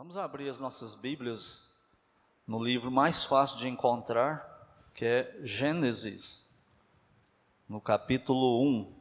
Vamos abrir as nossas Bíblias no livro mais fácil de encontrar, que é Gênesis, no capítulo 1.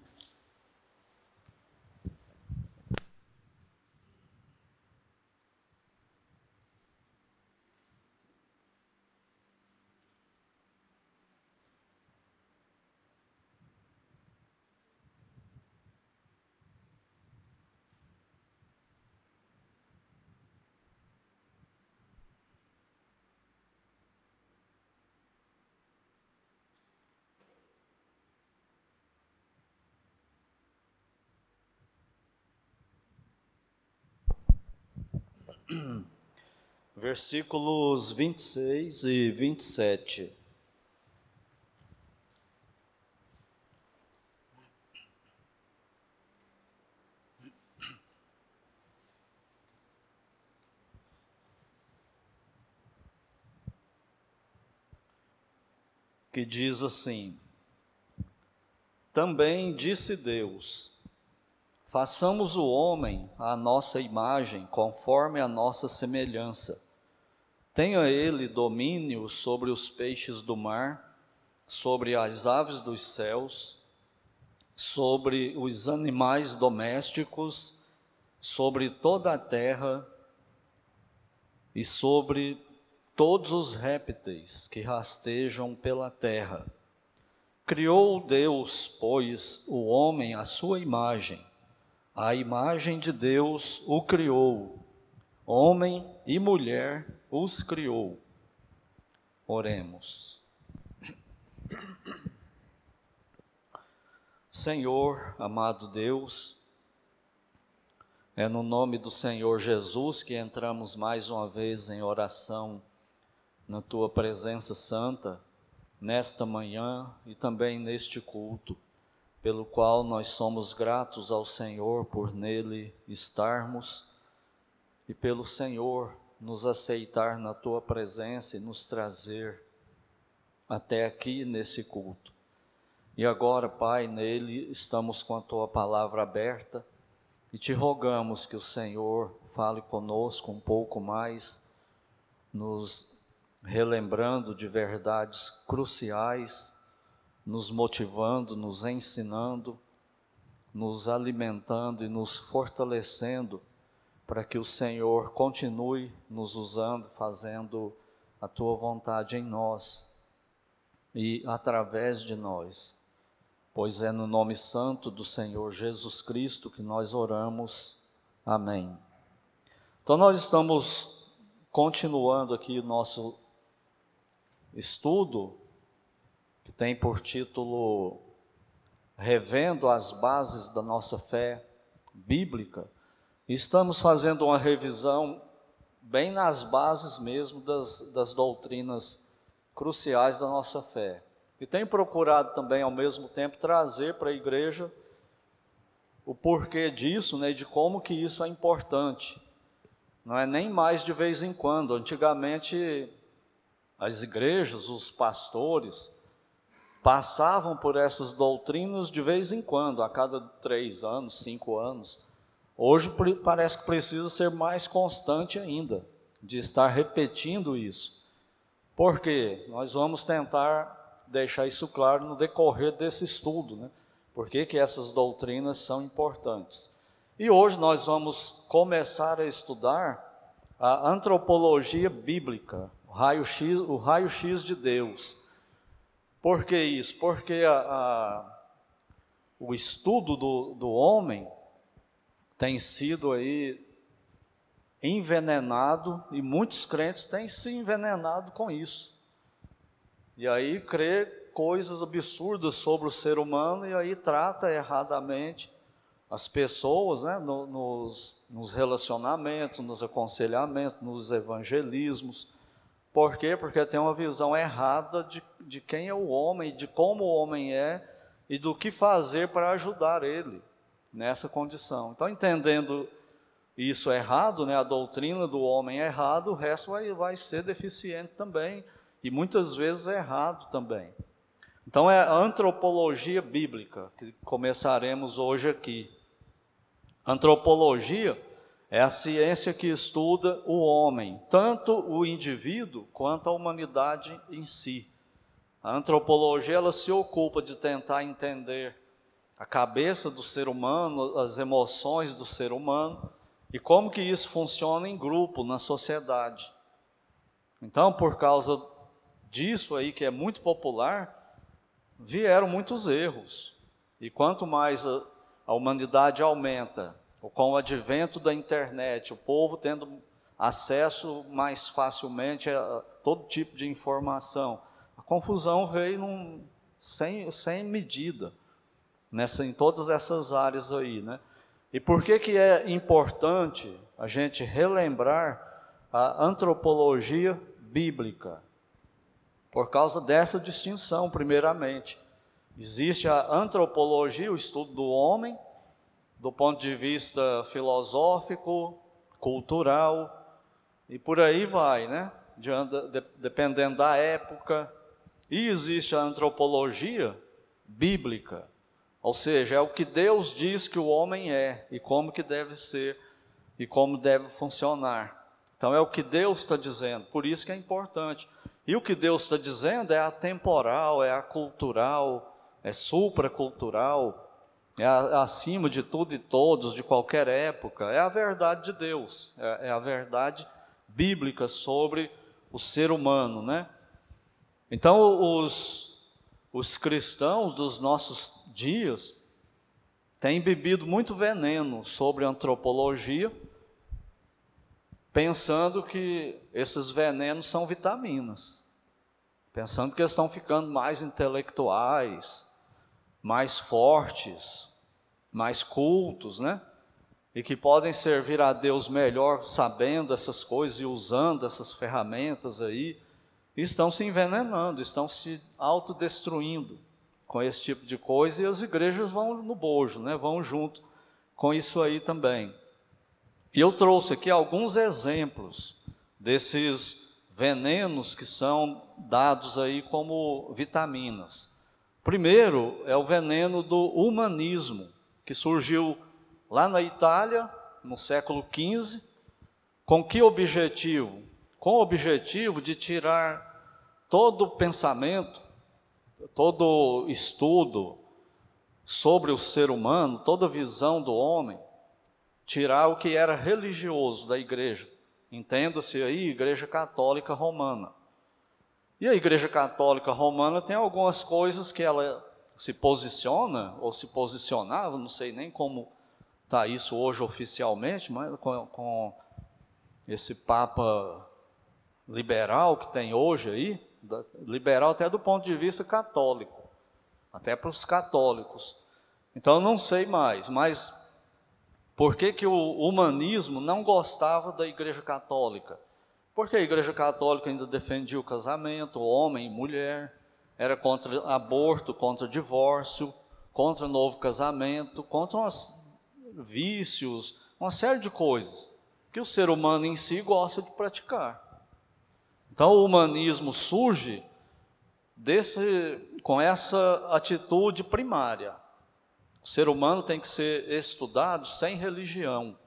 Versículos 26 e 27. Que diz assim: Também disse Deus: Façamos o homem à nossa imagem, conforme a nossa semelhança. Tenha ele domínio sobre os peixes do mar, sobre as aves dos céus, sobre os animais domésticos, sobre toda a terra e sobre todos os répteis que rastejam pela terra. Criou Deus, pois, o homem à sua imagem a imagem de Deus o criou, homem e mulher os criou. Oremos. Senhor, amado Deus, é no nome do Senhor Jesus que entramos mais uma vez em oração na tua presença santa, nesta manhã e também neste culto pelo qual nós somos gratos ao Senhor por nele estarmos e pelo Senhor nos aceitar na tua presença e nos trazer até aqui nesse culto. E agora, Pai, nele estamos com a tua palavra aberta e te rogamos que o Senhor fale conosco um pouco mais, nos relembrando de verdades cruciais nos motivando, nos ensinando, nos alimentando e nos fortalecendo para que o Senhor continue nos usando, fazendo a tua vontade em nós e através de nós. Pois é no nome santo do Senhor Jesus Cristo que nós oramos. Amém. Então nós estamos continuando aqui o nosso estudo que tem por título Revendo as Bases da Nossa Fé Bíblica. Estamos fazendo uma revisão bem nas bases mesmo das, das doutrinas cruciais da nossa fé. E tem procurado também, ao mesmo tempo, trazer para a igreja o porquê disso, né, de como que isso é importante. Não é nem mais de vez em quando. Antigamente, as igrejas, os pastores, passavam por essas doutrinas de vez em quando, a cada três anos, cinco anos. Hoje parece que precisa ser mais constante ainda, de estar repetindo isso. Por quê? Nós vamos tentar deixar isso claro no decorrer desse estudo, né? Por que, que essas doutrinas são importantes? E hoje nós vamos começar a estudar a antropologia bíblica, o raio-x raio de Deus. Por que isso? Porque a, a, o estudo do, do homem tem sido aí envenenado e muitos crentes têm se envenenado com isso. E aí crê coisas absurdas sobre o ser humano e aí trata erradamente as pessoas né, no, nos, nos relacionamentos, nos aconselhamentos, nos evangelismos. Por quê? Porque tem uma visão errada de, de quem é o homem, de como o homem é e do que fazer para ajudar ele nessa condição. Então, entendendo isso errado, né, a doutrina do homem é errado, o resto vai, vai ser deficiente também e muitas vezes é errado também. Então, é a antropologia bíblica que começaremos hoje aqui. Antropologia é a ciência que estuda o homem, tanto o indivíduo quanto a humanidade em si. A antropologia ela se ocupa de tentar entender a cabeça do ser humano, as emoções do ser humano e como que isso funciona em grupo, na sociedade. Então, por causa disso aí que é muito popular, vieram muitos erros. E quanto mais a, a humanidade aumenta, com o advento da internet, o povo tendo acesso mais facilmente a todo tipo de informação, a confusão veio num, sem, sem medida nessa, em todas essas áreas aí, né? E por que que é importante a gente relembrar a antropologia bíblica? Por causa dessa distinção, primeiramente. Existe a antropologia, o estudo do homem, do ponto de vista filosófico, cultural, e por aí vai, né? De, de, dependendo da época. E existe a antropologia bíblica, ou seja, é o que Deus diz que o homem é e como que deve ser e como deve funcionar. Então é o que Deus está dizendo, por isso que é importante. E o que Deus está dizendo é atemporal, é acultural, é supracultural, é acima de tudo e todos, de qualquer época. É a verdade de Deus, é, é a verdade bíblica sobre o ser humano, né? Então os, os cristãos dos nossos dias têm bebido muito veneno sobre antropologia, pensando que esses venenos são vitaminas, pensando que eles estão ficando mais intelectuais, mais fortes, mais cultos, né? E que podem servir a Deus melhor sabendo essas coisas e usando essas ferramentas aí, estão se envenenando, estão se autodestruindo com esse tipo de coisa e as igrejas vão no bojo, né? Vão junto com isso aí também. E eu trouxe aqui alguns exemplos desses venenos que são dados aí como vitaminas. Primeiro é o veneno do humanismo, que surgiu lá na Itália no século XV. Com que objetivo? Com o objetivo de tirar todo o pensamento todo estudo sobre o ser humano, toda visão do homem, tirar o que era religioso da igreja. Entenda-se aí, Igreja Católica Romana. E a Igreja Católica Romana tem algumas coisas que ela se posiciona, ou se posicionava, não sei nem como está isso hoje oficialmente, mas com, com esse Papa liberal que tem hoje aí, liberal até do ponto de vista católico, até para os católicos. Então eu não sei mais, mas por que, que o humanismo não gostava da Igreja Católica? Porque a Igreja Católica ainda defendia o casamento, homem e mulher, era contra aborto, contra divórcio, contra novo casamento, contra uns vícios, uma série de coisas que o ser humano em si gosta de praticar. Então o humanismo surge desse, com essa atitude primária. O ser humano tem que ser estudado sem religião,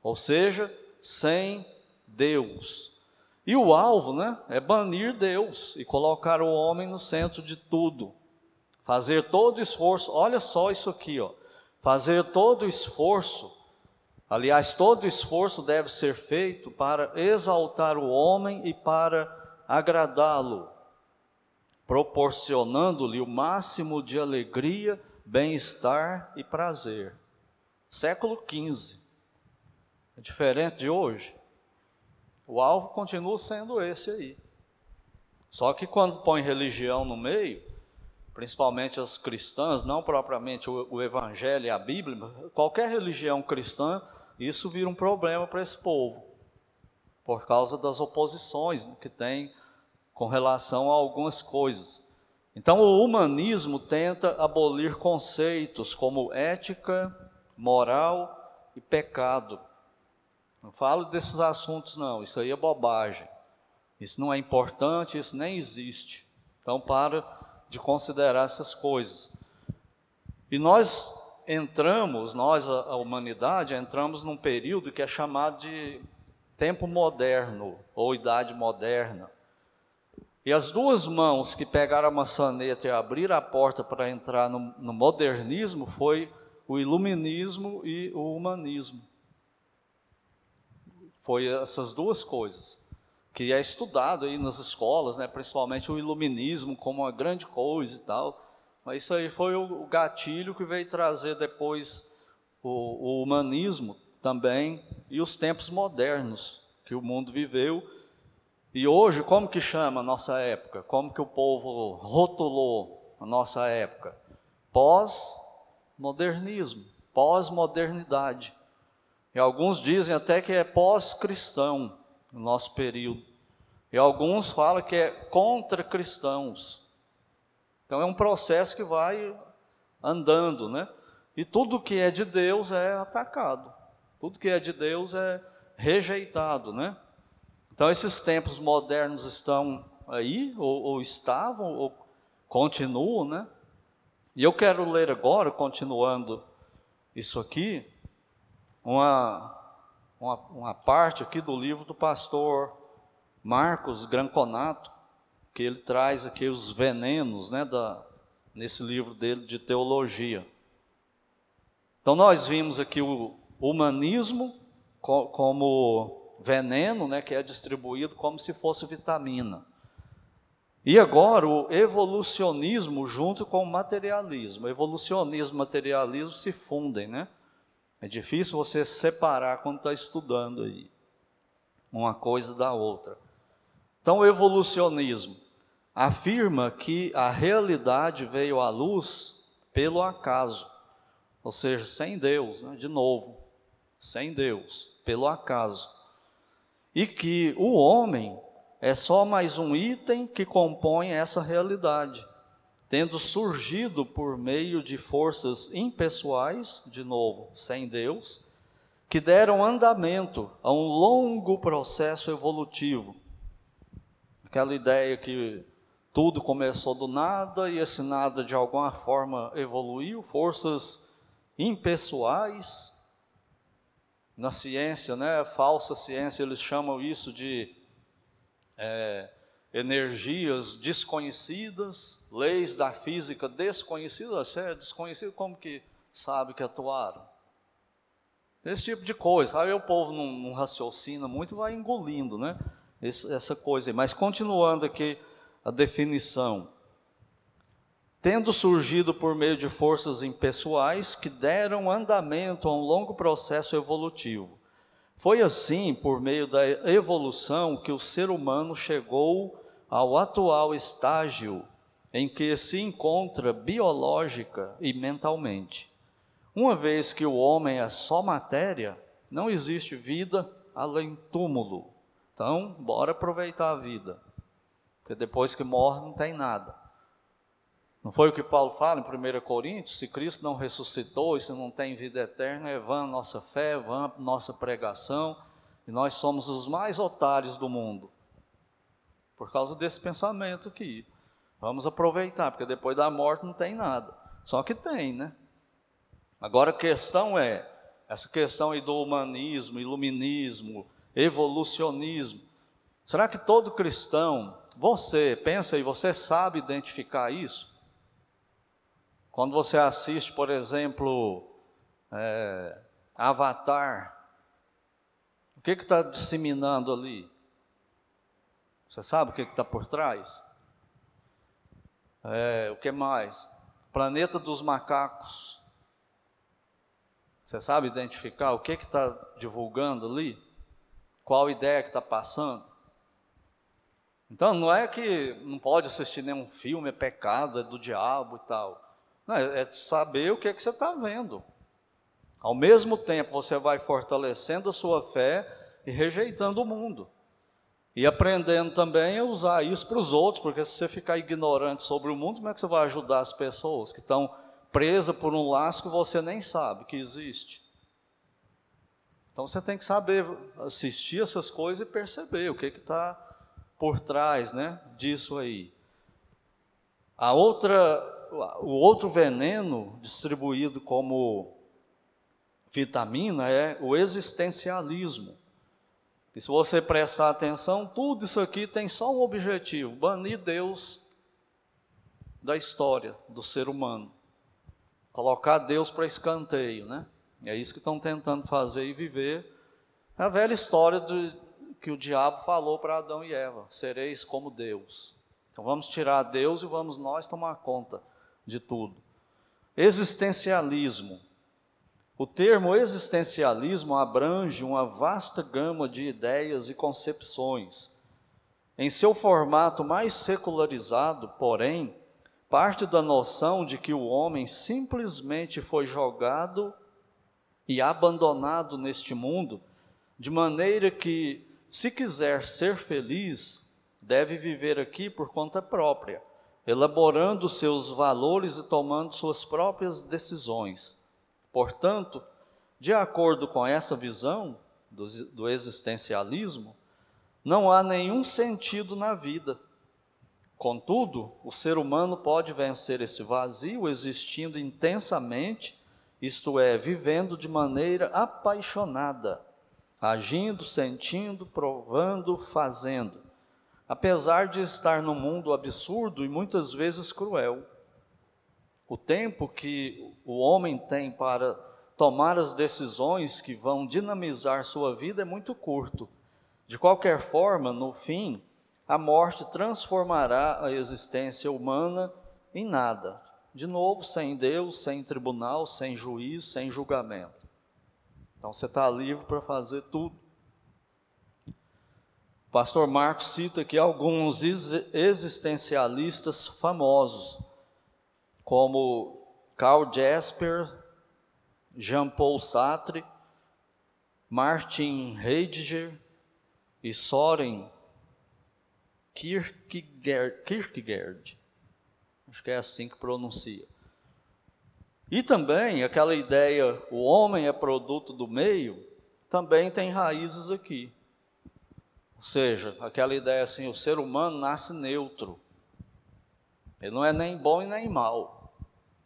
ou seja, sem Deus. E o alvo né, é banir Deus e colocar o homem no centro de tudo. Fazer todo esforço, olha só isso aqui, ó. Fazer todo esforço Aliás, todo esforço deve ser feito para exaltar o homem e para agradá-lo, proporcionando-lhe o máximo de alegria, bem-estar e prazer. Século XV. É diferente de hoje. O alvo continua sendo esse aí. Só que quando põe religião no meio, principalmente as cristãs, não propriamente o, o Evangelho e a Bíblia, qualquer religião cristã isso vira um problema para esse povo, por causa das oposições que tem com relação a algumas coisas. Então, o humanismo tenta abolir conceitos como ética, moral e pecado. Não falo desses assuntos, não, isso aí é bobagem. Isso não é importante, isso nem existe. Então, para de considerar essas coisas. E nós entramos, nós, a humanidade, entramos num período que é chamado de tempo moderno ou idade moderna. E as duas mãos que pegaram a maçaneta e abriram a porta para entrar no, no modernismo foi o iluminismo e o humanismo. Foi essas duas coisas que é estudado aí nas escolas, né, principalmente o iluminismo como uma grande coisa e tal. Mas isso aí foi o gatilho que veio trazer depois o, o humanismo também e os tempos modernos que o mundo viveu. E hoje, como que chama a nossa época? Como que o povo rotulou a nossa época? Pós-modernismo, pós-modernidade. E alguns dizem até que é pós-cristão no nosso período. E alguns falam que é contra cristãos. Então é um processo que vai andando, né? E tudo que é de Deus é atacado. Tudo que é de Deus é rejeitado, né? Então esses tempos modernos estão aí, ou, ou estavam, ou continuam, né? E eu quero ler agora, continuando isso aqui, uma, uma, uma parte aqui do livro do pastor Marcos Granconato, que ele traz aqui os venenos, né, da, nesse livro dele de teologia. Então nós vimos aqui o humanismo co como veneno, né, que é distribuído como se fosse vitamina. E agora o evolucionismo junto com o materialismo. Evolucionismo e materialismo se fundem, né? É difícil você separar quando está estudando aí uma coisa da outra. Então, o evolucionismo afirma que a realidade veio à luz pelo acaso, ou seja, sem Deus, né? de novo, sem Deus, pelo acaso. E que o homem é só mais um item que compõe essa realidade, tendo surgido por meio de forças impessoais, de novo, sem Deus, que deram andamento a um longo processo evolutivo aquela ideia que tudo começou do nada e esse nada de alguma forma evoluiu, forças impessoais. Na ciência, né, falsa ciência, eles chamam isso de é, energias desconhecidas, leis da física desconhecidas. Você é desconhecido, como que sabe que atuaram? Esse tipo de coisa. Aí o povo não, não raciocina muito vai engolindo, né? essa coisa. Mas continuando aqui a definição. Tendo surgido por meio de forças impessoais que deram andamento a um longo processo evolutivo. Foi assim, por meio da evolução, que o ser humano chegou ao atual estágio em que se encontra biológica e mentalmente. Uma vez que o homem é só matéria, não existe vida além túmulo. Então, bora aproveitar a vida. Porque depois que morre não tem nada. Não foi o que Paulo fala em 1 Coríntios? Se Cristo não ressuscitou e se não tem vida eterna, é vã nossa fé, é vã nossa pregação, e nós somos os mais otários do mundo. Por causa desse pensamento aqui. Vamos aproveitar, porque depois da morte não tem nada. Só que tem, né? Agora a questão é, essa questão aí do humanismo, iluminismo, evolucionismo. Será que todo cristão, você pensa e você sabe identificar isso? Quando você assiste, por exemplo, é, Avatar, o que está disseminando ali? Você sabe o que está por trás? É, o que mais? Planeta dos macacos. Você sabe identificar o que está divulgando ali? qual ideia que está passando. Então, não é que não pode assistir nenhum filme, é pecado, é do diabo e tal. Não, é, é saber o que, é que você está vendo. Ao mesmo tempo, você vai fortalecendo a sua fé e rejeitando o mundo. E aprendendo também a usar isso para os outros, porque se você ficar ignorante sobre o mundo, como é que você vai ajudar as pessoas que estão presas por um laço que você nem sabe que existe? Então você tem que saber assistir essas coisas e perceber o que está por trás né, disso aí. A outra, o outro veneno distribuído como vitamina é o existencialismo. E se você prestar atenção, tudo isso aqui tem só um objetivo: banir Deus da história do ser humano. Colocar Deus para escanteio, né? É isso que estão tentando fazer e viver. É a velha história de, que o diabo falou para Adão e Eva: sereis como Deus. Então vamos tirar Deus e vamos nós tomar conta de tudo. Existencialismo o termo existencialismo abrange uma vasta gama de ideias e concepções. Em seu formato mais secularizado, porém, parte da noção de que o homem simplesmente foi jogado e abandonado neste mundo, de maneira que, se quiser ser feliz, deve viver aqui por conta própria, elaborando seus valores e tomando suas próprias decisões. Portanto, de acordo com essa visão do, do existencialismo, não há nenhum sentido na vida. Contudo, o ser humano pode vencer esse vazio existindo intensamente, isto é, vivendo de maneira apaixonada, agindo, sentindo, provando, fazendo, apesar de estar num mundo absurdo e muitas vezes cruel. O tempo que o homem tem para tomar as decisões que vão dinamizar sua vida é muito curto. De qualquer forma, no fim, a morte transformará a existência humana em nada. De novo, sem Deus, sem tribunal, sem juiz, sem julgamento. Então você está livre para fazer tudo. O pastor Marcos cita aqui alguns existencialistas famosos como Karl Jasper, Jean-Paul Sartre, Martin Heidegger e Soren Kierkegaard, Kierkegaard. Acho que é assim que pronuncia. E também aquela ideia, o homem é produto do meio, também tem raízes aqui. Ou seja, aquela ideia assim, o ser humano nasce neutro. Ele não é nem bom e nem mal.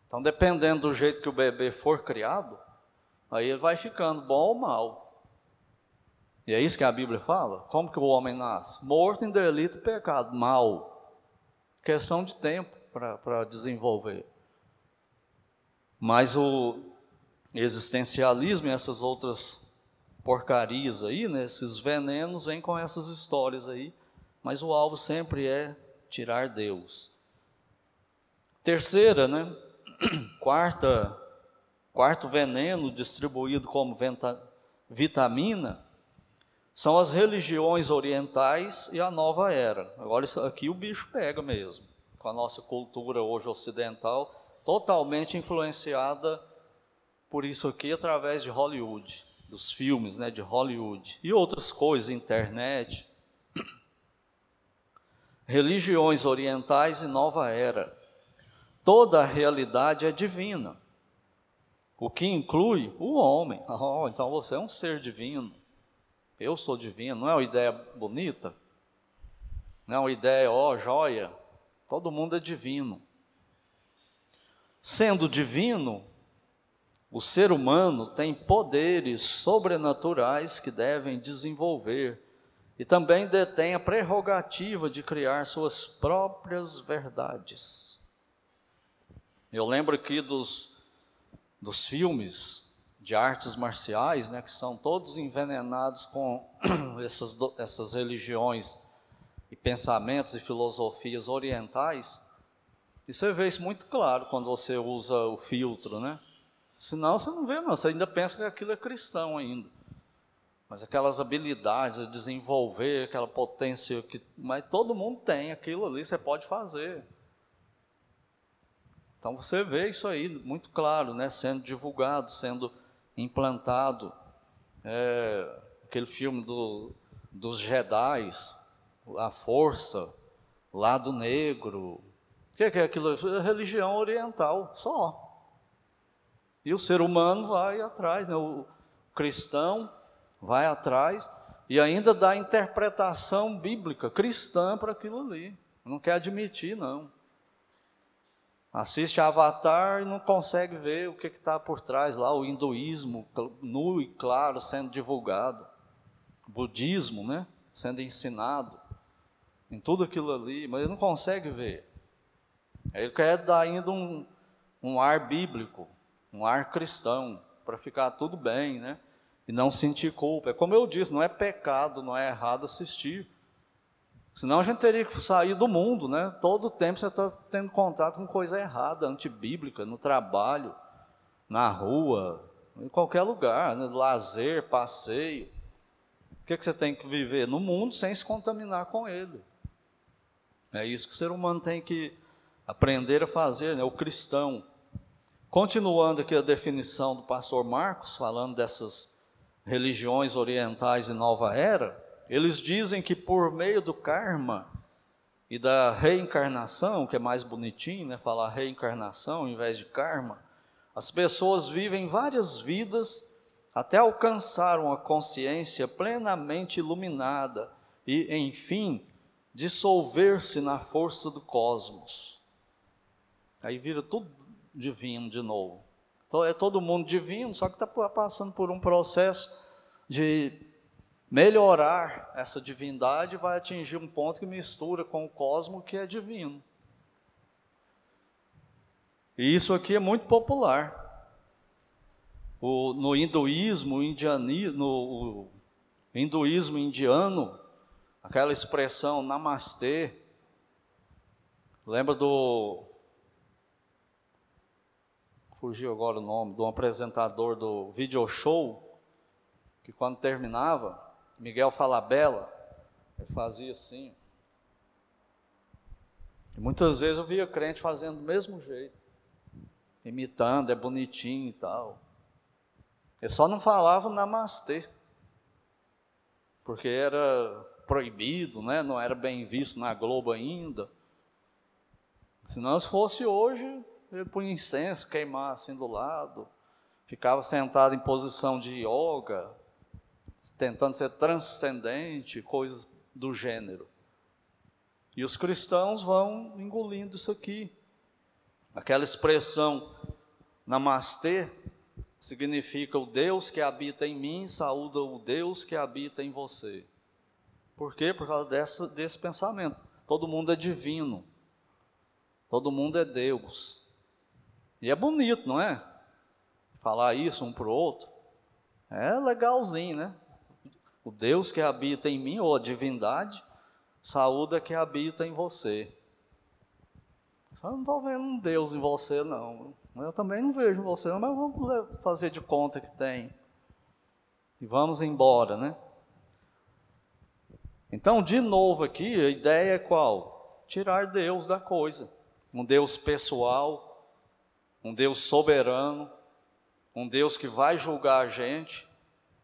Então, dependendo do jeito que o bebê for criado, aí ele vai ficando bom ou mal. E é isso que a Bíblia fala? Como que o homem nasce? Morto em delito e pecado, mal. Questão de tempo para desenvolver. Mas o existencialismo e essas outras porcarias aí, né, esses venenos, vêm com essas histórias aí. Mas o alvo sempre é tirar Deus. Terceira, né? Quarta, quarto veneno distribuído como venta, vitamina são as religiões orientais e a nova era. Agora isso aqui o bicho pega mesmo, com a nossa cultura hoje ocidental totalmente influenciada por isso aqui através de Hollywood, dos filmes, né, de Hollywood e outras coisas, internet. Religiões orientais e nova era toda a realidade é divina, o que inclui o homem. Oh, então você é um ser divino. Eu sou divino. Não é uma ideia bonita? Não é uma ideia, ó, oh, joia. Todo mundo é divino. Sendo divino, o ser humano tem poderes sobrenaturais que devem desenvolver e também detém a prerrogativa de criar suas próprias verdades. Eu lembro aqui dos, dos filmes de artes marciais, né, que são todos envenenados com essas, essas religiões e pensamentos e filosofias orientais. E você vê isso muito claro quando você usa o filtro, né? Senão você não vê, não. Você ainda pensa que aquilo é cristão ainda. Mas aquelas habilidades, desenvolver aquela potência que. Mas todo mundo tem aquilo ali, você pode fazer. Então você vê isso aí muito claro, né, sendo divulgado, sendo implantado. É, aquele filme do, dos Jedi, a força, lado negro. O que é aquilo? É religião oriental, só. E o ser humano vai atrás, né? o cristão vai atrás e ainda dá interpretação bíblica cristã para aquilo ali. Não quer admitir, não. Assiste Avatar e não consegue ver o que está por trás lá, o hinduísmo nu e claro sendo divulgado, budismo, né, sendo ensinado, em tudo aquilo ali, mas ele não consegue ver. Ele quer dar ainda um, um ar bíblico, um ar cristão, para ficar tudo bem, né? E não sentir culpa. É como eu disse, não é pecado, não é errado assistir. Senão a gente teria que sair do mundo, né? Todo tempo você está tendo contato com coisa errada, antibíblica, no trabalho, na rua, em qualquer lugar, né? lazer, passeio. O que, é que você tem que viver? No mundo sem se contaminar com ele. É isso que o ser humano tem que aprender a fazer, né? o cristão. Continuando aqui a definição do pastor Marcos, falando dessas religiões orientais e nova era, eles dizem que por meio do karma e da reencarnação, que é mais bonitinho, né, falar reencarnação em vez de karma, as pessoas vivem várias vidas até alcançar uma consciência plenamente iluminada e, enfim, dissolver-se na força do cosmos. Aí vira tudo divino de novo. Então é todo mundo divino, só que está passando por um processo de melhorar essa divindade, vai atingir um ponto que mistura com o cosmo que é divino. E isso aqui é muito popular. O, no hinduísmo, indiani, no hinduísmo indiano, aquela expressão namastê, lembra do. Fugiu agora o nome, do apresentador do video show, que quando terminava, Miguel Falabella, fazia assim. E muitas vezes eu via crente fazendo do mesmo jeito, imitando, é bonitinho e tal. Ele só não falava namastê, porque era proibido, né? não era bem visto na Globo ainda. Se não fosse hoje, ele punha incenso, queimar assim do lado, ficava sentado em posição de yoga, tentando ser transcendente, coisas do gênero. E os cristãos vão engolindo isso aqui. Aquela expressão namastê significa o Deus que habita em mim, saúda o Deus que habita em você. Por quê? Por causa dessa, desse pensamento. Todo mundo é divino. Todo mundo é Deus. E é bonito, não é? Falar isso um para o outro. É legalzinho, né? O Deus que habita em mim, ou a divindade, saúda que habita em você. Eu não estou vendo um Deus em você, não. Eu também não vejo você, não, mas vamos fazer de conta que tem. E vamos embora, né? Então, de novo aqui, a ideia é qual? Tirar Deus da coisa. Um Deus pessoal, um Deus soberano, um Deus que vai julgar a gente,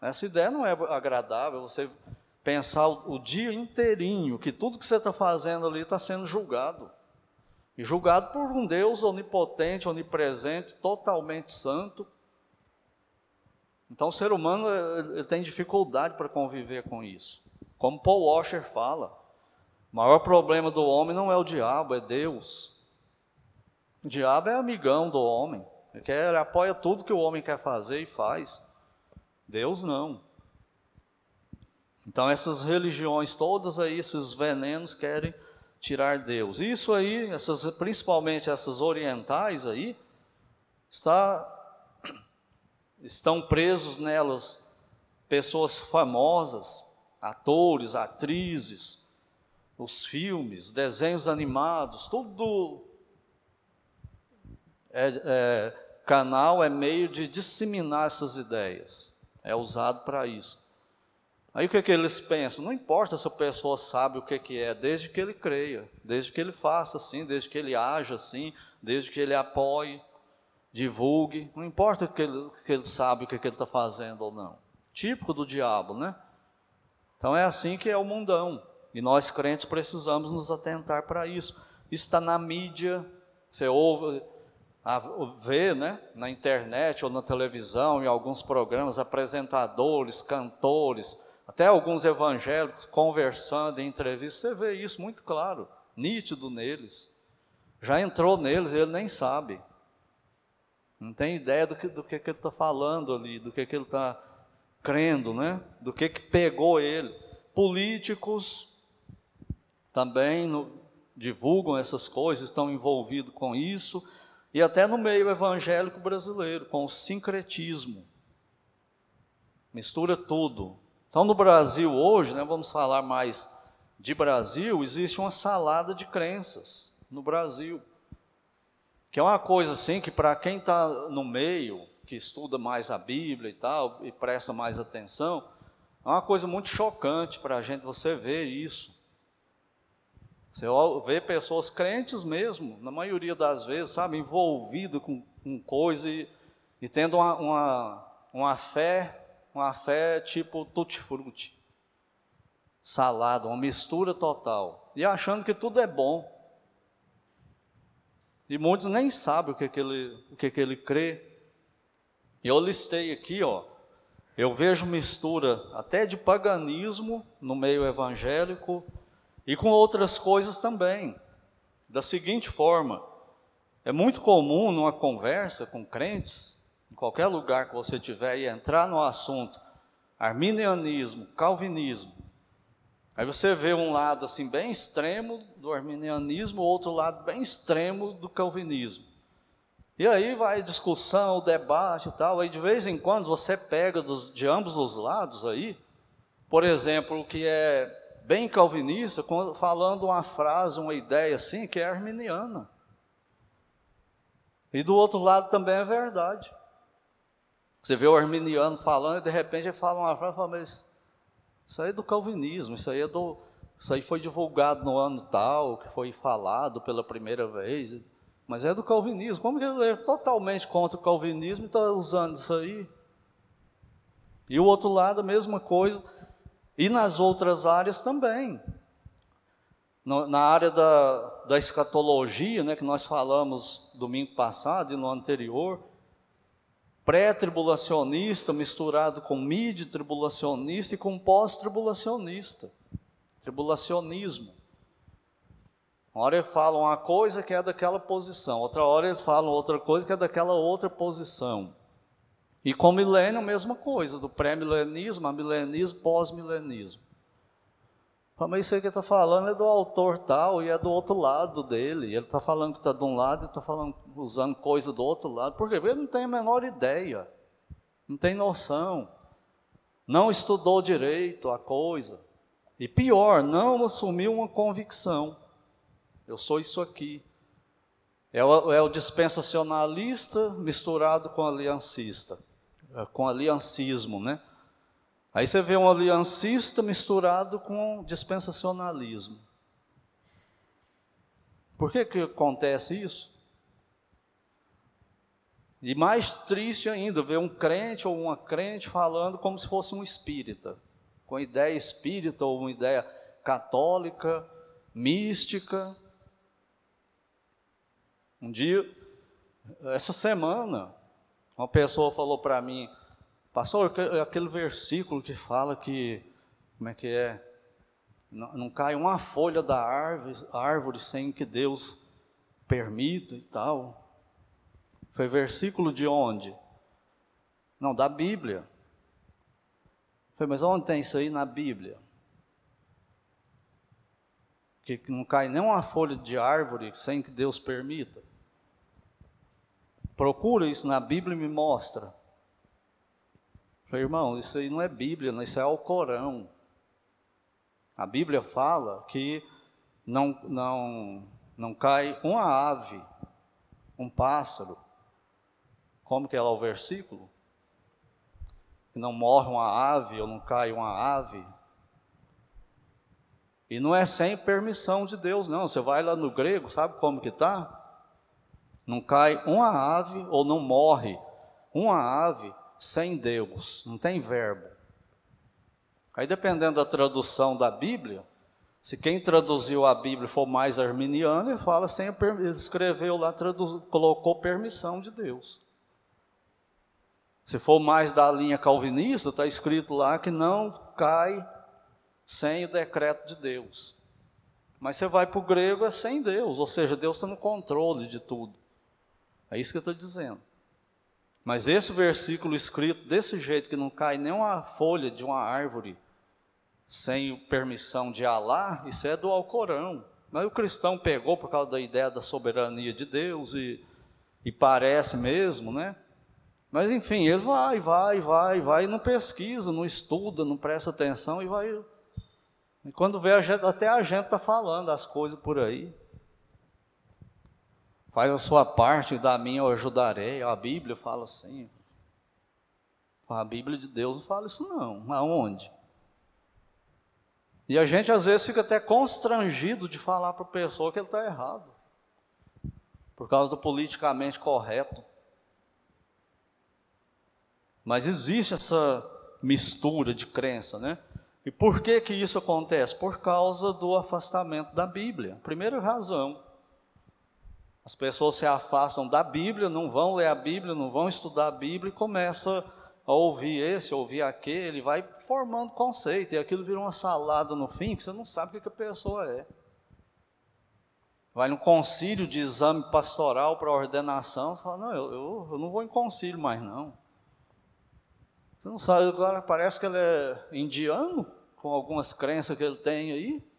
essa ideia não é agradável, você pensar o, dia inteirinho que tudo que você está fazendo ali está sendo julgado. E julgado por um Deus onipotente, onipresente, totalmente santo. Então o ser humano ele tem dificuldade para conviver com isso. Como Paul Washer fala, o maior problema do homem não é o diabo, é Deus. O diabo é amigão do homem. Ele, quer, ele apoia tudo que o homem quer fazer e faz. Deus não. Então essas religiões todas aí, esses venenos querem tirar Deus. Isso aí, essas, principalmente essas orientais aí, está, estão presos nelas pessoas famosas, atores, atrizes, os filmes, desenhos animados, tudo é, é, canal é meio de disseminar essas ideias é usado para isso. Aí o que, é que eles pensam? Não importa se a pessoa sabe o que, que é, desde que ele creia, desde que ele faça assim, desde que ele haja assim, desde que ele apoie, divulgue, não importa que ele, que ele sabe o que, que ele está fazendo ou não. Típico do diabo, né? Então é assim que é o mundão. E nós crentes precisamos nos atentar para isso. Está na mídia, você ouve, a ver né, na internet ou na televisão, em alguns programas, apresentadores, cantores, até alguns evangélicos conversando em entrevistas, você vê isso muito claro, nítido neles. já entrou neles ele nem sabe. Não tem ideia do que, do que, que ele está falando ali, do que, que ele está crendo, né? Do que, que pegou ele. Políticos também no, divulgam essas coisas, estão envolvidos com isso, e até no meio evangélico brasileiro, com o sincretismo. Mistura tudo. Então, no Brasil hoje, né, vamos falar mais de Brasil, existe uma salada de crenças no Brasil. Que é uma coisa assim que para quem está no meio, que estuda mais a Bíblia e tal, e presta mais atenção, é uma coisa muito chocante para a gente você ver isso. Você vê pessoas crentes mesmo, na maioria das vezes, sabe, envolvido com, com coisa e, e tendo uma, uma, uma, fé, uma fé tipo tutti-frutti, salada, uma mistura total, e achando que tudo é bom. E muitos nem sabem o que, que, ele, o que, que ele crê. Eu listei aqui, ó, eu vejo mistura até de paganismo no meio evangélico, e com outras coisas também. Da seguinte forma, é muito comum numa conversa com crentes, em qualquer lugar que você tiver, e entrar no assunto arminianismo, calvinismo. Aí você vê um lado assim bem extremo do arminianismo, outro lado bem extremo do calvinismo. E aí vai discussão, debate e tal. Aí de vez em quando você pega dos, de ambos os lados aí, por exemplo, o que é bem calvinista, falando uma frase, uma ideia assim, que é arminiana. E do outro lado também é verdade. Você vê o arminiano falando e de repente ele fala uma frase, fala, mas isso aí é do calvinismo, isso aí é do, isso aí foi divulgado no ano tal, que foi falado pela primeira vez, mas é do calvinismo. Como que ele é totalmente contra o calvinismo e está usando isso aí? E o outro lado, a mesma coisa, e nas outras áreas também. Na área da, da escatologia, né, que nós falamos domingo passado e no anterior, pré-tribulacionista misturado com mid-tribulacionista e com pós-tribulacionista, tribulacionismo. Uma hora ele fala uma coisa que é daquela posição, outra hora ele fala outra coisa que é daquela outra posição. E com milênio, a mesma coisa, do pré-milenismo a milenismo, pós-milenismo. Mas isso aí que ele está falando é do autor tal e é do outro lado dele. Ele está falando que está de um lado e está falando, usando coisa do outro lado. Por quê? Porque ele não tem a menor ideia, não tem noção, não estudou direito a coisa. E pior, não assumiu uma convicção. Eu sou isso aqui. É o, é o dispensacionalista misturado com aliancista. É, com aliancismo, né? Aí você vê um aliancista misturado com dispensacionalismo. Por que, que acontece isso? E mais triste ainda, ver um crente ou uma crente falando como se fosse um espírita, com ideia espírita ou uma ideia católica, mística. Um dia, essa semana, uma pessoa falou para mim, pastor, aquele versículo que fala que, como é que é? Não, não cai uma folha da árvore, árvore sem que Deus permita e tal. Foi versículo de onde? Não, da Bíblia. Foi, mas onde tem isso aí na Bíblia? Que não cai nem uma folha de árvore sem que Deus permita. Procura isso na Bíblia e me mostra. Falei, irmão, isso aí não é Bíblia, isso é o Corão. A Bíblia fala que não, não, não cai uma ave, um pássaro. Como que é lá o versículo? Que não morre uma ave ou não cai uma ave. E não é sem permissão de Deus, não. Você vai lá no grego, sabe como que está? Não cai uma ave ou não morre uma ave sem Deus, não tem verbo. Aí dependendo da tradução da Bíblia, se quem traduziu a Bíblia for mais arminiano, ele fala sem escreveu lá, colocou permissão de Deus. Se for mais da linha calvinista, está escrito lá que não cai sem o decreto de Deus. Mas você vai para o grego é sem Deus, ou seja, Deus está no controle de tudo. É isso que eu estou dizendo. Mas esse versículo escrito desse jeito, que não cai nem uma folha de uma árvore sem permissão de Alá, isso é do Alcorão. Mas o cristão pegou por causa da ideia da soberania de Deus e, e parece mesmo, né? Mas enfim, ele vai, vai, vai, vai, não pesquisa, não estuda, não presta atenção e vai. E quando vê, a gente, até a gente está falando as coisas por aí. Faz a sua parte, da minha eu ajudarei. A Bíblia fala assim. A Bíblia de Deus não fala isso não. Aonde? E a gente às vezes fica até constrangido de falar para a pessoa que ele está errado. Por causa do politicamente correto. Mas existe essa mistura de crença, né? E por que que isso acontece? Por causa do afastamento da Bíblia. Primeira razão. As pessoas se afastam da Bíblia, não vão ler a Bíblia, não vão estudar a Bíblia e começa a ouvir esse, ouvir aquele, vai formando conceito e aquilo vira uma salada no fim que você não sabe o que a pessoa é. Vai num concílio de exame pastoral para ordenação, você fala, não, eu, eu, eu não vou em concílio mais não. Você não sabe, agora parece que ele é indiano, com algumas crenças que ele tem aí,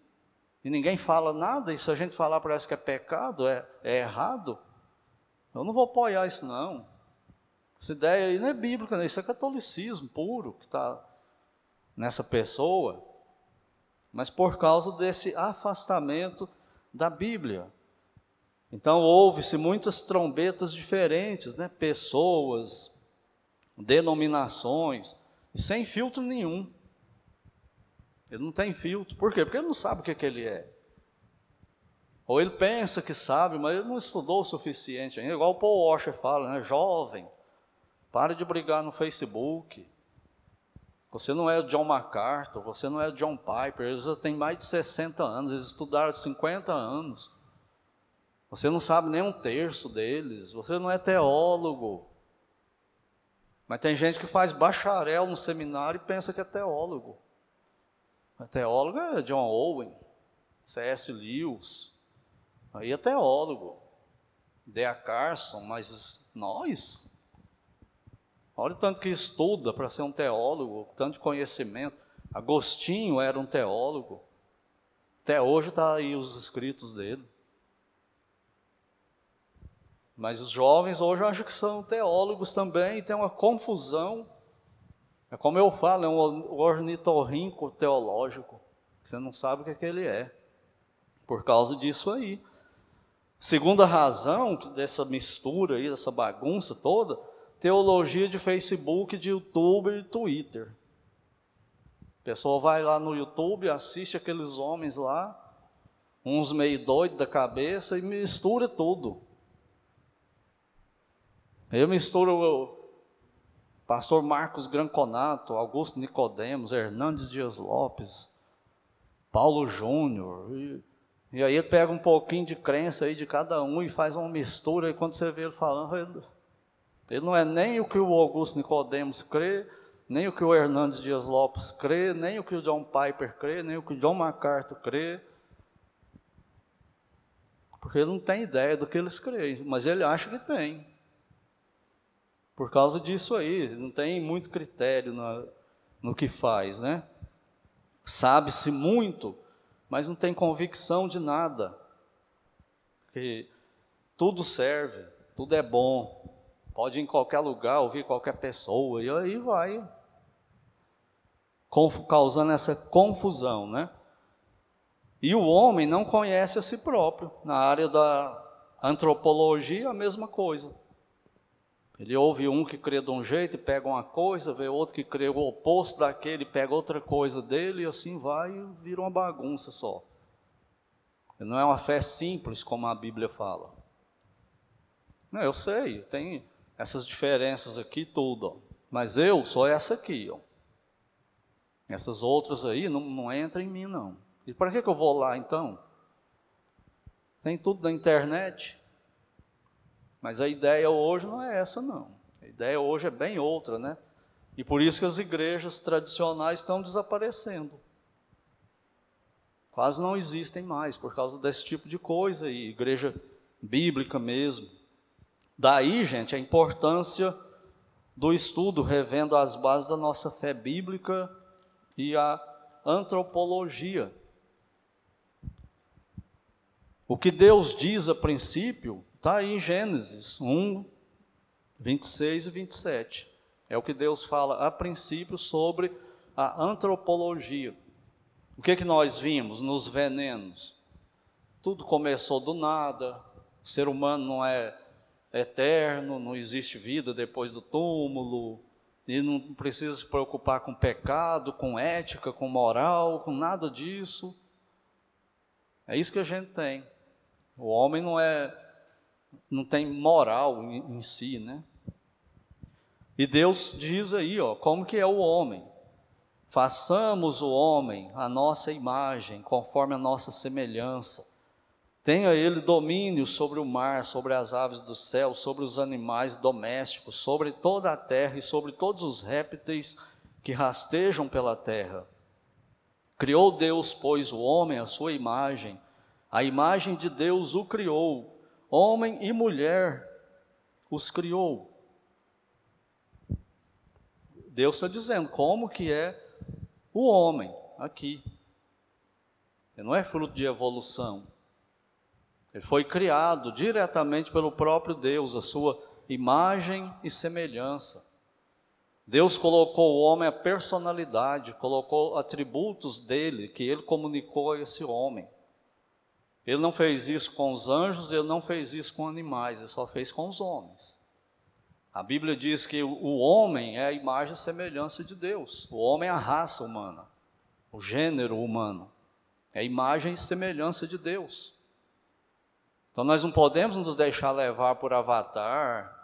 e ninguém fala nada, e se a gente falar parece que é pecado, é, é errado. Eu não vou apoiar isso não. Essa ideia aí não é bíblica, né? isso é catolicismo puro que está nessa pessoa, mas por causa desse afastamento da Bíblia. Então houve-se muitas trombetas diferentes, né? pessoas, denominações, sem filtro nenhum. Ele não tem filtro. Por quê? Porque ele não sabe o que, que ele é. Ou ele pensa que sabe, mas ele não estudou o suficiente ainda. Igual o Paul Washer fala, né? Jovem, pare de brigar no Facebook. Você não é o John MacArthur, você não é o John Piper, eles já têm mais de 60 anos, eles estudaram 50 anos. Você não sabe nem um terço deles, você não é teólogo. Mas tem gente que faz bacharel no seminário e pensa que é teólogo. A teólogo é John Owen, C.S. Lewis. Aí é teólogo. Dea Carson, mas nós? Olha o tanto que estuda para ser um teólogo, tanto conhecimento. Agostinho era um teólogo. Até hoje está aí os escritos dele. Mas os jovens hoje acho que são teólogos também, e tem uma confusão. É como eu falo, é um ornitorrinco teológico. Você não sabe o que, é que ele é. Por causa disso aí. Segunda razão dessa mistura aí, dessa bagunça toda, teologia de Facebook, de YouTube e Twitter. A pessoa vai lá no YouTube, assiste aqueles homens lá, uns meio doidos da cabeça e mistura tudo. Eu misturo pastor Marcos Granconato, Augusto Nicodemos, Hernandes Dias Lopes, Paulo Júnior. E, e, aí ele pega um pouquinho de crença aí de cada um e faz uma mistura. E quando você vê ele falando, ele, ele não é nem o que o Augusto Nicodemos crê, nem o que o Hernandes Dias Lopes crê, nem o que o John Piper crê, nem o que o John MacArthur crê. Porque ele não tem ideia do que eles creem, mas ele acha que tem. Por causa disso aí, não tem muito critério no, no que faz, né? Sabe-se muito, mas não tem convicção de nada. Porque tudo serve, tudo é bom. Pode ir em qualquer lugar, ouvir qualquer pessoa, e aí vai causando essa confusão, né? E o homem não conhece a si próprio. Na área da antropologia, a mesma coisa. Ele ouve um que crê de um jeito e pega uma coisa, vê outro que crê o oposto daquele, pega outra coisa dele e assim vai e vira uma bagunça só. Não é uma fé simples como a Bíblia fala. Não, eu sei, tem essas diferenças aqui tudo, mas eu sou essa aqui, ó. Essas outras aí não, não entram em mim não. E para que, que eu vou lá então? Tem tudo na internet. Mas a ideia hoje não é essa, não. A ideia hoje é bem outra, né? E por isso que as igrejas tradicionais estão desaparecendo. quase não existem mais por causa desse tipo de coisa e igreja bíblica mesmo. Daí, gente, a importância do estudo revendo as bases da nossa fé bíblica e a antropologia. O que Deus diz a princípio está aí em Gênesis 1, 26 e 27. É o que Deus fala a princípio sobre a antropologia. O que, que nós vimos nos venenos? Tudo começou do nada, o ser humano não é eterno, não existe vida depois do túmulo, e não precisa se preocupar com pecado, com ética, com moral, com nada disso. É isso que a gente tem. O homem não é não tem moral em, em si, né? E Deus diz aí, ó, como que é o homem? Façamos o homem a nossa imagem, conforme a nossa semelhança. Tenha ele domínio sobre o mar, sobre as aves do céu, sobre os animais domésticos, sobre toda a terra e sobre todos os répteis que rastejam pela terra. Criou Deus, pois, o homem à sua imagem, a imagem de Deus o criou, homem e mulher os criou. Deus está dizendo como que é o homem aqui. Ele não é fruto de evolução. Ele foi criado diretamente pelo próprio Deus, a sua imagem e semelhança. Deus colocou o homem a personalidade, colocou atributos dele que ele comunicou a esse homem. Ele não fez isso com os anjos, ele não fez isso com animais, ele só fez com os homens. A Bíblia diz que o homem é a imagem e semelhança de Deus. O homem é a raça humana, o gênero humano. É a imagem e semelhança de Deus. Então nós não podemos nos deixar levar por Avatar,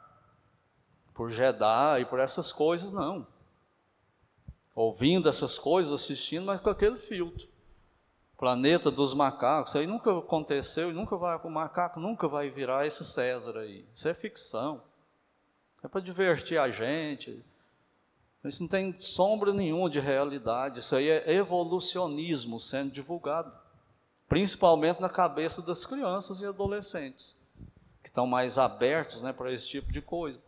por Jedi por essas coisas, não. Ouvindo essas coisas, assistindo, mas com aquele filtro. Planeta dos macacos, isso aí nunca aconteceu e nunca vai, o macaco nunca vai virar esse César aí. Isso é ficção. É para divertir a gente. Isso não tem sombra nenhuma de realidade. Isso aí é evolucionismo sendo divulgado. Principalmente na cabeça das crianças e adolescentes, que estão mais abertos né, para esse tipo de coisa.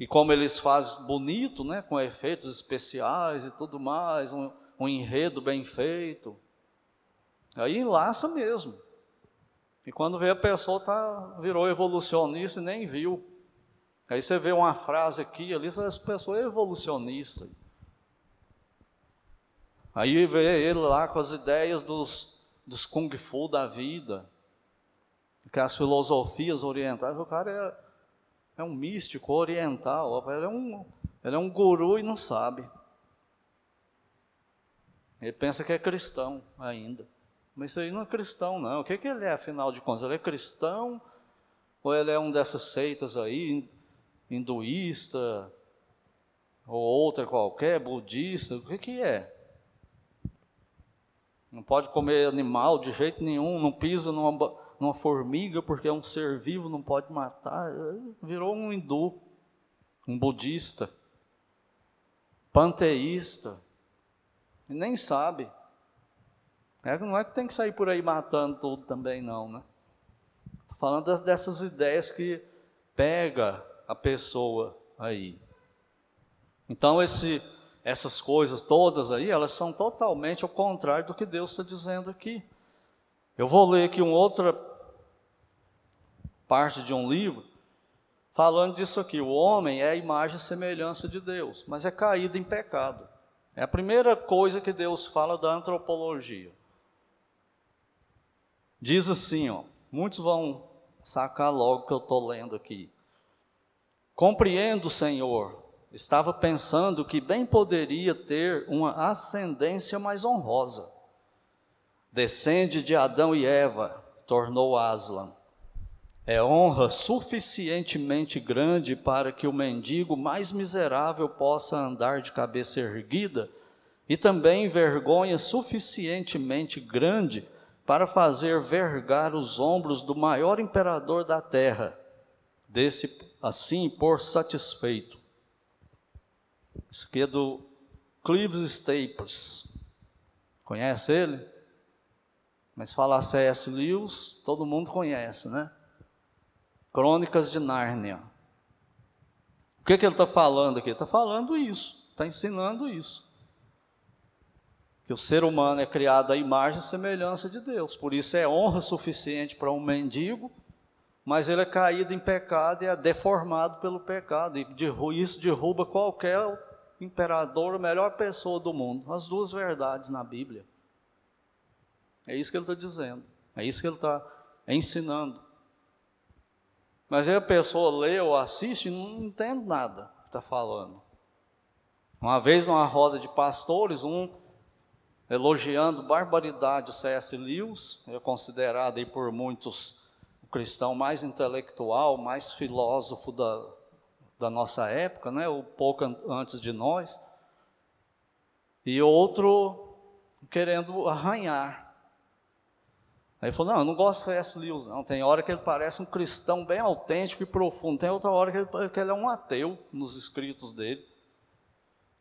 E como eles fazem bonito, né, com efeitos especiais e tudo mais, um, um enredo bem feito. Aí enlaça mesmo. E quando vê a pessoa tá, virou evolucionista e nem viu. Aí você vê uma frase aqui, ali, essa pessoa é evolucionista. Aí vê ele lá com as ideias dos, dos Kung Fu da vida, que as filosofias orientais, o cara é, é um místico oriental, ele é um, ele é um guru e não sabe. Ele pensa que é cristão ainda. Mas isso aí não é cristão, não. O que, que ele é, afinal de contas? Ele é cristão ou ele é um dessas seitas aí, hinduísta, ou outra qualquer, budista, o que, que é? Não pode comer animal de jeito nenhum, não pisa numa, numa formiga porque é um ser vivo, não pode matar. Virou um hindu, um budista, panteísta, e nem sabe. É, não é que tem que sair por aí matando tudo também, não, né? Estou falando dessas ideias que pega a pessoa aí. Então, esse, essas coisas todas aí, elas são totalmente ao contrário do que Deus está dizendo aqui. Eu vou ler aqui uma outra parte de um livro, falando disso aqui. O homem é a imagem e semelhança de Deus, mas é caído em pecado. É a primeira coisa que Deus fala da antropologia. Diz assim, ó, muitos vão sacar logo que eu estou lendo aqui. Compreendo, Senhor, estava pensando que bem poderia ter uma ascendência mais honrosa. Descende de Adão e Eva, tornou Aslan. É honra suficientemente grande para que o mendigo mais miserável possa andar de cabeça erguida, e também vergonha suficientemente grande para fazer vergar os ombros do maior imperador da terra, desse assim por satisfeito. Isso aqui é do Cleves Staples. Conhece ele? Mas falar C.S. Lewis, todo mundo conhece, né? Crônicas de Nárnia. O que, que ele está falando aqui? Está falando isso, está ensinando isso. Que o ser humano é criado à imagem e semelhança de Deus. Por isso é honra suficiente para um mendigo, mas ele é caído em pecado e é deformado pelo pecado. E isso derruba qualquer imperador, a melhor pessoa do mundo. As duas verdades na Bíblia. É isso que ele está dizendo. É isso que ele está ensinando. Mas aí a pessoa lê ou assiste e não entende nada que está falando. Uma vez numa roda de pastores, um elogiando barbaridade o C.S. Lewis, é considerado aí por muitos o cristão mais intelectual, mais filósofo da, da nossa época, né, o pouco antes de nós, e outro querendo arranhar Aí ele falou, não, eu não gosto de C.S. Lewis, não. Tem hora que ele parece um cristão bem autêntico e profundo. Tem outra hora que ele, que ele é um ateu nos escritos dele.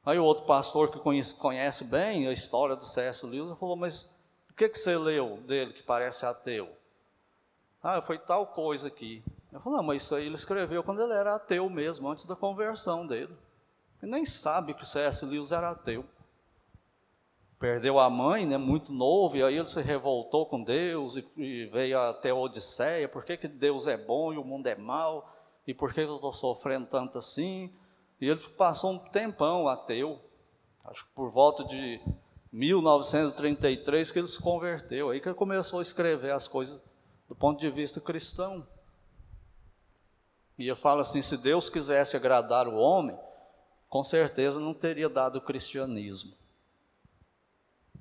Aí o outro pastor que conhece, conhece bem a história do C.S. Lewis falou, mas o que, que você leu dele que parece ateu? Ah, foi tal coisa aqui. Eu falei, não, mas isso aí ele escreveu quando ele era ateu mesmo, antes da conversão dele. Ele nem sabe que o C.S. Lewis era ateu perdeu a mãe, né, muito novo, e aí ele se revoltou com Deus e, e veio até a Odisseia, por que, que Deus é bom e o mundo é mau, e por que eu estou sofrendo tanto assim? E ele passou um tempão ateu, acho que por volta de 1933 que ele se converteu, aí que ele começou a escrever as coisas do ponto de vista cristão. E eu falo assim, se Deus quisesse agradar o homem, com certeza não teria dado o cristianismo.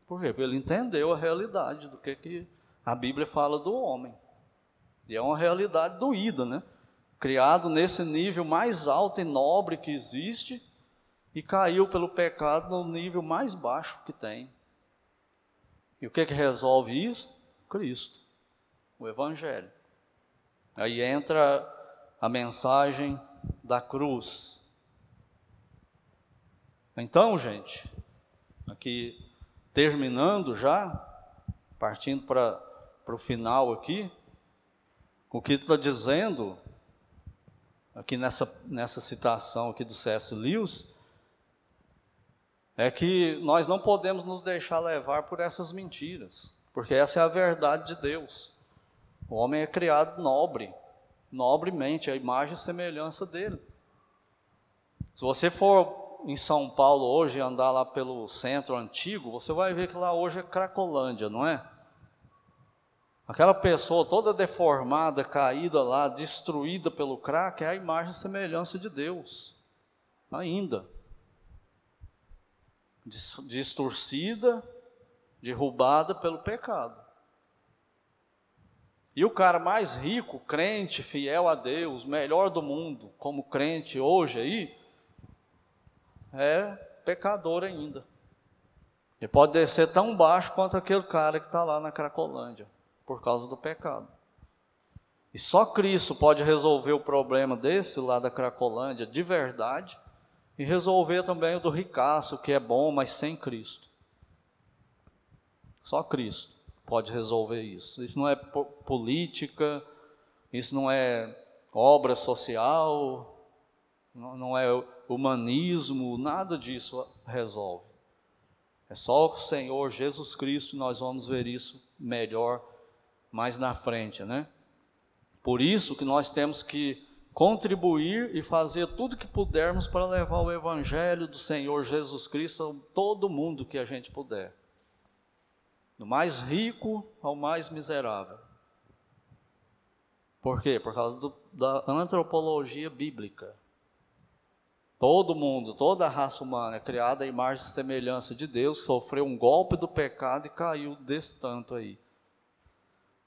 Por quê? Porque ele entendeu a realidade do que, que a Bíblia fala do homem. E é uma realidade doída, né? Criado nesse nível mais alto e nobre que existe e caiu pelo pecado no nível mais baixo que tem. E o que, que resolve isso? Cristo, o Evangelho. Aí entra a mensagem da cruz. Então, gente, aqui terminando já, partindo para o final aqui, o que está dizendo aqui nessa, nessa citação aqui do C.S. Lewis, é que nós não podemos nos deixar levar por essas mentiras, porque essa é a verdade de Deus. O homem é criado nobre, nobremente, a imagem e semelhança dele. Se você for em São Paulo hoje, andar lá pelo centro antigo, você vai ver que lá hoje é Cracolândia, não é? Aquela pessoa toda deformada, caída lá, destruída pelo crack, é a imagem e semelhança de Deus. Ainda. Distorcida, derrubada pelo pecado. E o cara mais rico, crente, fiel a Deus, melhor do mundo, como crente hoje aí, é pecador ainda. Ele pode descer tão baixo quanto aquele cara que está lá na Cracolândia, por causa do pecado. E só Cristo pode resolver o problema desse lá da Cracolândia de verdade e resolver também o do ricaço, que é bom, mas sem Cristo. Só Cristo pode resolver isso. Isso não é política, isso não é obra social, não é humanismo, nada disso resolve. É só o Senhor Jesus Cristo, nós vamos ver isso melhor mais na frente, né? Por isso que nós temos que contribuir e fazer tudo que pudermos para levar o evangelho do Senhor Jesus Cristo a todo mundo que a gente puder. Do mais rico ao mais miserável. Por quê? Por causa do, da antropologia bíblica. Todo mundo, toda a raça humana é criada à imagem e semelhança de Deus, sofreu um golpe do pecado e caiu desse tanto aí.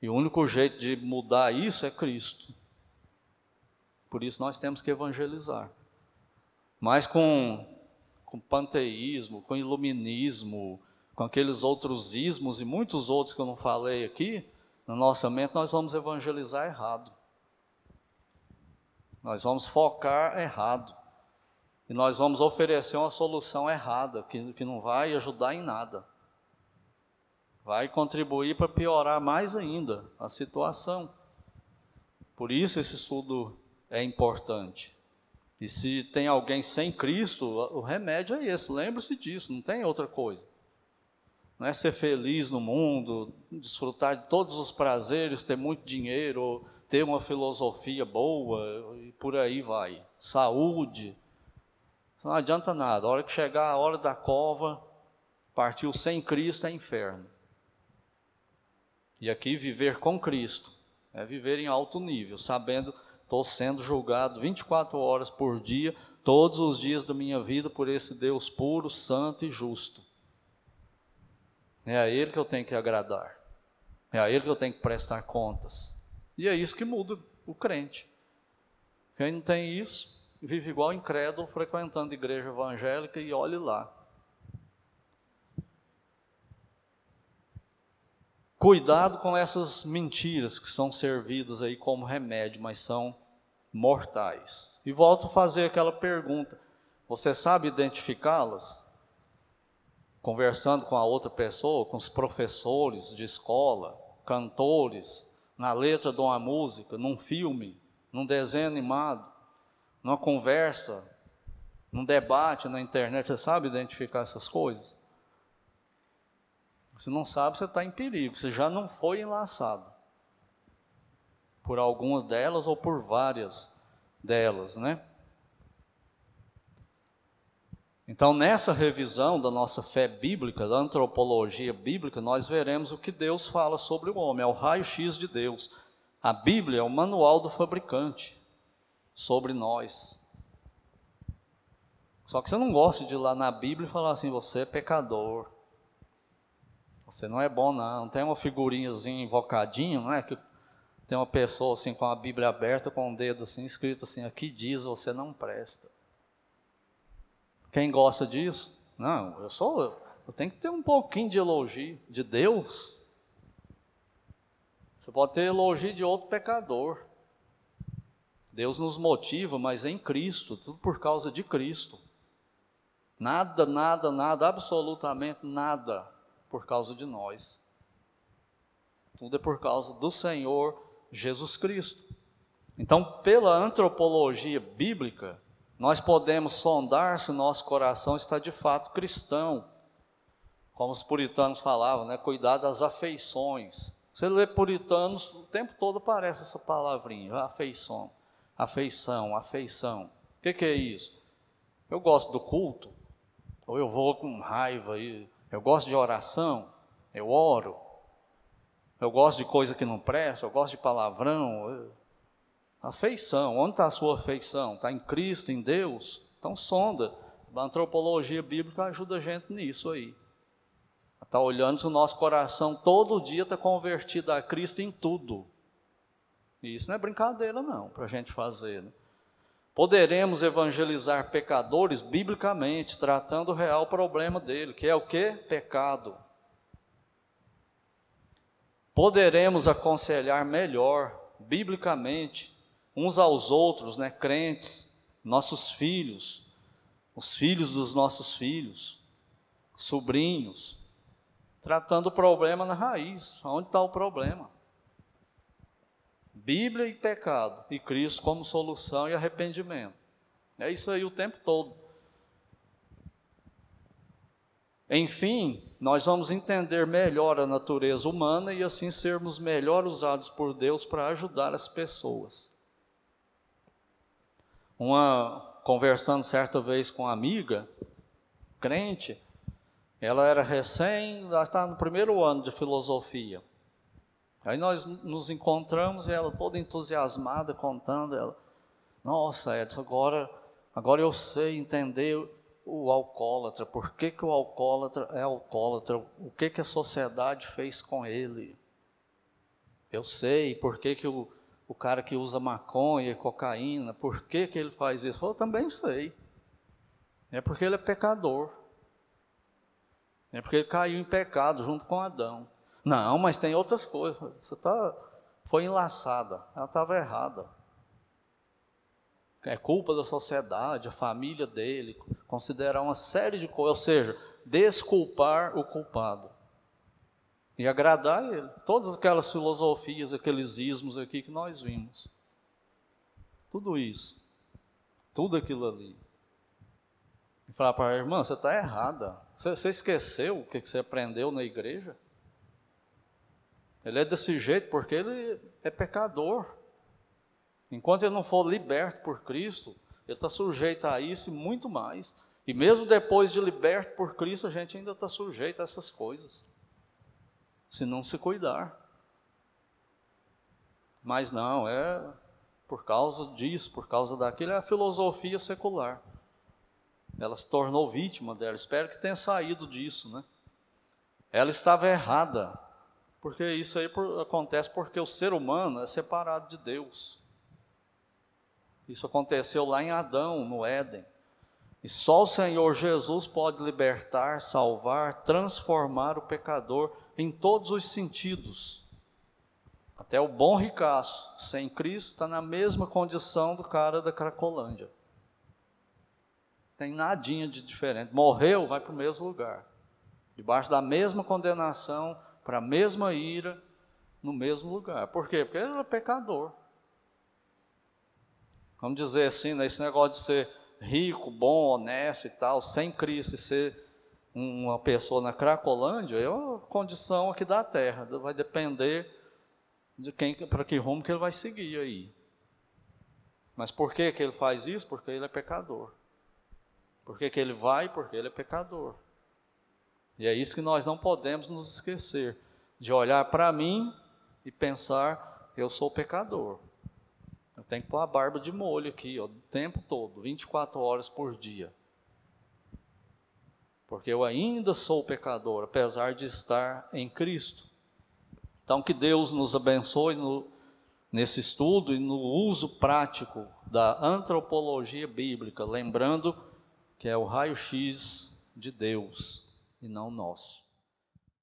E o único jeito de mudar isso é Cristo. Por isso nós temos que evangelizar. Mas com, com panteísmo, com iluminismo, com aqueles outros ismos e muitos outros que eu não falei aqui, na nossa mente nós vamos evangelizar errado. Nós vamos focar errado. E nós vamos oferecer uma solução errada, que, que não vai ajudar em nada. Vai contribuir para piorar mais ainda a situação. Por isso esse estudo é importante. E se tem alguém sem Cristo, o remédio é esse, lembre-se disso, não tem outra coisa. Não é ser feliz no mundo, desfrutar de todos os prazeres, ter muito dinheiro, ter uma filosofia boa e por aí vai. Saúde. Não adianta nada. A hora que chegar a hora da cova, partiu sem Cristo é inferno. E aqui viver com Cristo é viver em alto nível, sabendo estou sendo julgado 24 horas por dia, todos os dias da minha vida por esse Deus puro, santo e justo. É a Ele que eu tenho que agradar. É a Ele que eu tenho que prestar contas. E é isso que muda o crente. Quem não tem isso, vive igual incrédulo, frequentando igreja evangélica e olhe lá. Cuidado com essas mentiras que são servidas aí como remédio, mas são mortais. E volto a fazer aquela pergunta: você sabe identificá-las? Conversando com a outra pessoa, com os professores de escola, cantores, na letra de uma música, num filme, num desenho animado, numa conversa, num debate na internet, você sabe identificar essas coisas? Se não sabe, você está em perigo, você já não foi enlaçado. Por algumas delas ou por várias delas, né? Então, nessa revisão da nossa fé bíblica, da antropologia bíblica, nós veremos o que Deus fala sobre o homem, é o raio-x de Deus. A Bíblia é o manual do fabricante sobre nós. Só que você não gosta de ir lá na Bíblia e falar assim: você é pecador. Você não é bom, não. Tem uma figurinhazinha invocadinha, não é? Que tem uma pessoa assim com a Bíblia aberta, com o um dedo assim, escrito assim: aqui diz você não presta. Quem gosta disso? Não, eu sou. Eu tenho que ter um pouquinho de elogio de Deus. Você pode ter elogio de outro pecador. Deus nos motiva, mas em Cristo, tudo por causa de Cristo. Nada, nada, nada, absolutamente nada por causa de nós. Tudo é por causa do Senhor Jesus Cristo. Então, pela antropologia bíblica, nós podemos sondar se o nosso coração está de fato cristão. Como os puritanos falavam, né? Cuidar das afeições. Você lê puritanos, o tempo todo aparece essa palavrinha, afeição, afeição, afeição. O que, que é isso? Eu gosto do culto, ou eu vou com raiva e eu gosto de oração, eu oro. Eu gosto de coisa que não presta, eu gosto de palavrão. Afeição, onde está a sua afeição? Está em Cristo, em Deus? Então sonda. A antropologia bíblica ajuda a gente nisso aí. Está olhando se o nosso coração todo dia está convertido a Cristo em tudo. E isso não é brincadeira não, para a gente fazer. Né? Poderemos evangelizar pecadores biblicamente, tratando o real problema dele, que é o que? Pecado. Poderemos aconselhar melhor, biblicamente, uns aos outros, né, crentes, nossos filhos, os filhos dos nossos filhos, sobrinhos, tratando o problema na raiz, onde está o problema. Bíblia e pecado, e Cristo como solução e arrependimento. É isso aí o tempo todo. Enfim, nós vamos entender melhor a natureza humana e assim sermos melhor usados por Deus para ajudar as pessoas. Uma conversando certa vez com uma amiga, crente, ela era recém, ela está no primeiro ano de filosofia. Aí nós nos encontramos e ela toda entusiasmada contando, ela, nossa Edson, agora, agora eu sei entender o alcoólatra, por que, que o alcoólatra é alcoólatra, o que, que a sociedade fez com ele. Eu sei por que, que o, o cara que usa maconha e cocaína, por que, que ele faz isso? Eu também sei. É porque ele é pecador. É porque ele caiu em pecado junto com Adão. Não, mas tem outras coisas. Você tá, foi enlaçada, ela estava errada. É culpa da sociedade, a família dele, considerar uma série de coisas, ou seja, desculpar o culpado. e agradar Ele. Todas aquelas filosofias, aqueles ismos aqui que nós vimos. Tudo isso. Tudo aquilo ali. E falar para a irmã, você está errada. Você, você esqueceu o que você aprendeu na igreja? Ele é desse jeito porque ele é pecador. Enquanto ele não for liberto por Cristo, ele está sujeito a isso e muito mais. E mesmo depois de liberto por Cristo, a gente ainda está sujeito a essas coisas. Se não se cuidar. Mas não, é por causa disso, por causa daquilo, é a filosofia secular. Ela se tornou vítima dela. Espero que tenha saído disso, né? Ela estava errada, porque isso aí acontece porque o ser humano é separado de Deus. Isso aconteceu lá em Adão, no Éden. E só o Senhor Jesus pode libertar, salvar, transformar o pecador em todos os sentidos. Até o bom ricaço, sem Cristo, está na mesma condição do cara da Cracolândia. Tem nadinha de diferente. Morreu, vai para o mesmo lugar. Debaixo da mesma condenação, para a mesma ira, no mesmo lugar. Por quê? Porque ele é pecador. Vamos dizer assim, né, esse negócio de ser rico, bom, honesto e tal, sem Cristo e ser uma pessoa na Cracolândia, é uma condição aqui da terra. Vai depender de quem, para que rumo que ele vai seguir aí. Mas por que, que ele faz isso? Porque ele é pecador. Por que, que ele vai? Porque ele é pecador. E é isso que nós não podemos nos esquecer, de olhar para mim e pensar, eu sou pecador. Eu tenho que pôr a barba de molho aqui, ó, o tempo todo, 24 horas por dia. Porque eu ainda sou pecador, apesar de estar em Cristo. Então, que Deus nos abençoe no, nesse estudo e no uso prático da antropologia bíblica, lembrando que é o raio-x de Deus e não nosso.